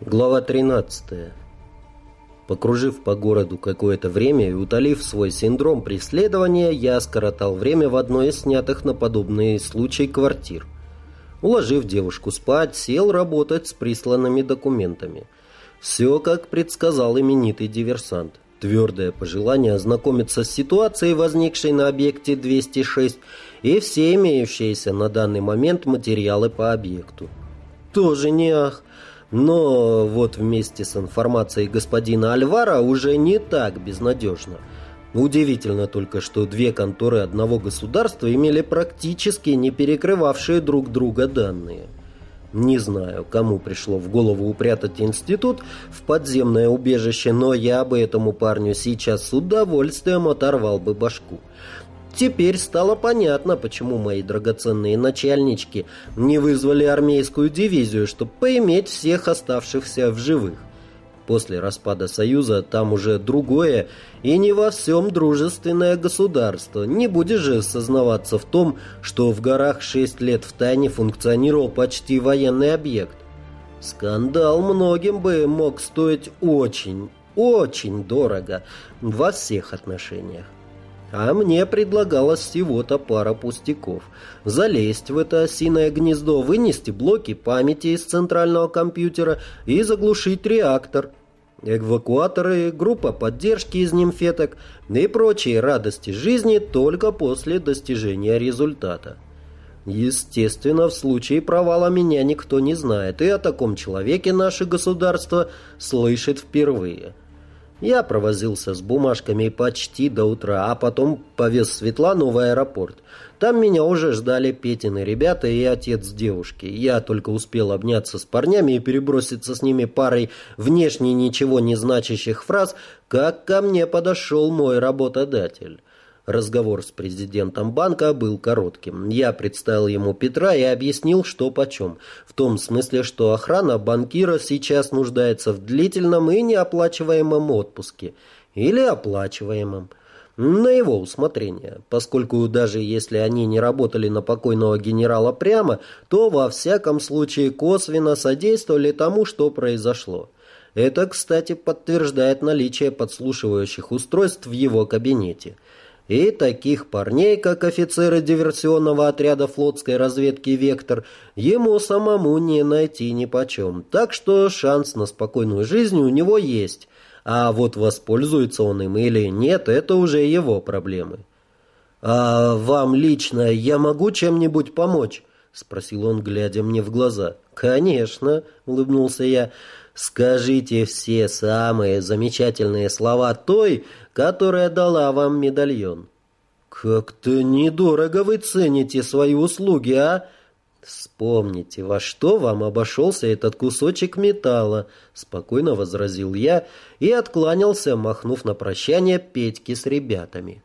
Глава 13. Покружив по городу какое-то время и утолив свой синдром преследования, я скоротал время в одной из снятых на подобные случаи квартир. Уложив девушку спать, сел работать с присланными документами. Все, как предсказал именитый диверсант. Твердое пожелание ознакомиться с ситуацией, возникшей на объекте 206, и все имеющиеся на данный момент материалы по объекту. Тоже не ах. Но вот вместе с информацией господина Альвара уже не так безнадежно. Удивительно только, что две конторы одного государства имели практически не перекрывавшие друг друга данные. Не знаю, кому пришло в голову упрятать институт в подземное убежище, но я бы этому парню сейчас с удовольствием оторвал бы башку. Теперь стало понятно, почему мои драгоценные начальнички не вызвали армейскую дивизию, чтобы поиметь всех оставшихся в живых. После распада Союза там уже другое и не во всем дружественное государство. Не будешь же сознаваться в том, что в горах шесть лет в тайне функционировал почти военный объект. Скандал многим бы мог стоить очень, очень дорого во всех отношениях. А мне предлагалось всего-то пара пустяков. Залезть в это осиное гнездо, вынести блоки памяти из центрального компьютера и заглушить реактор. Эвакуаторы, группа поддержки из нимфеток и прочие радости жизни только после достижения результата. Естественно, в случае провала меня никто не знает, и о таком человеке наше государство слышит впервые – я провозился с бумажками почти до утра, а потом повез Светлану в аэропорт. Там меня уже ждали Петины ребята и отец девушки. Я только успел обняться с парнями и переброситься с ними парой внешне ничего не значащих фраз, как ко мне подошел мой работодатель. Разговор с президентом банка был коротким. Я представил ему Петра и объяснил, что почем. В том смысле, что охрана банкира сейчас нуждается в длительном и неоплачиваемом отпуске. Или оплачиваемом. На его усмотрение, поскольку даже если они не работали на покойного генерала прямо, то во всяком случае косвенно содействовали тому, что произошло. Это, кстати, подтверждает наличие подслушивающих устройств в его кабинете – и таких парней, как офицеры диверсионного отряда флотской разведки «Вектор», ему самому не найти нипочем. Так что шанс на спокойную жизнь у него есть. А вот воспользуется он им или нет, это уже его проблемы. «А вам лично я могу чем-нибудь помочь?» — спросил он, глядя мне в глаза. «Конечно», — улыбнулся я. «Скажите все самые замечательные слова той, которая дала вам медальон». «Как-то недорого вы цените свои услуги, а?» «Вспомните, во что вам обошелся этот кусочек металла», — спокойно возразил я и откланялся, махнув на прощание Петьке с ребятами.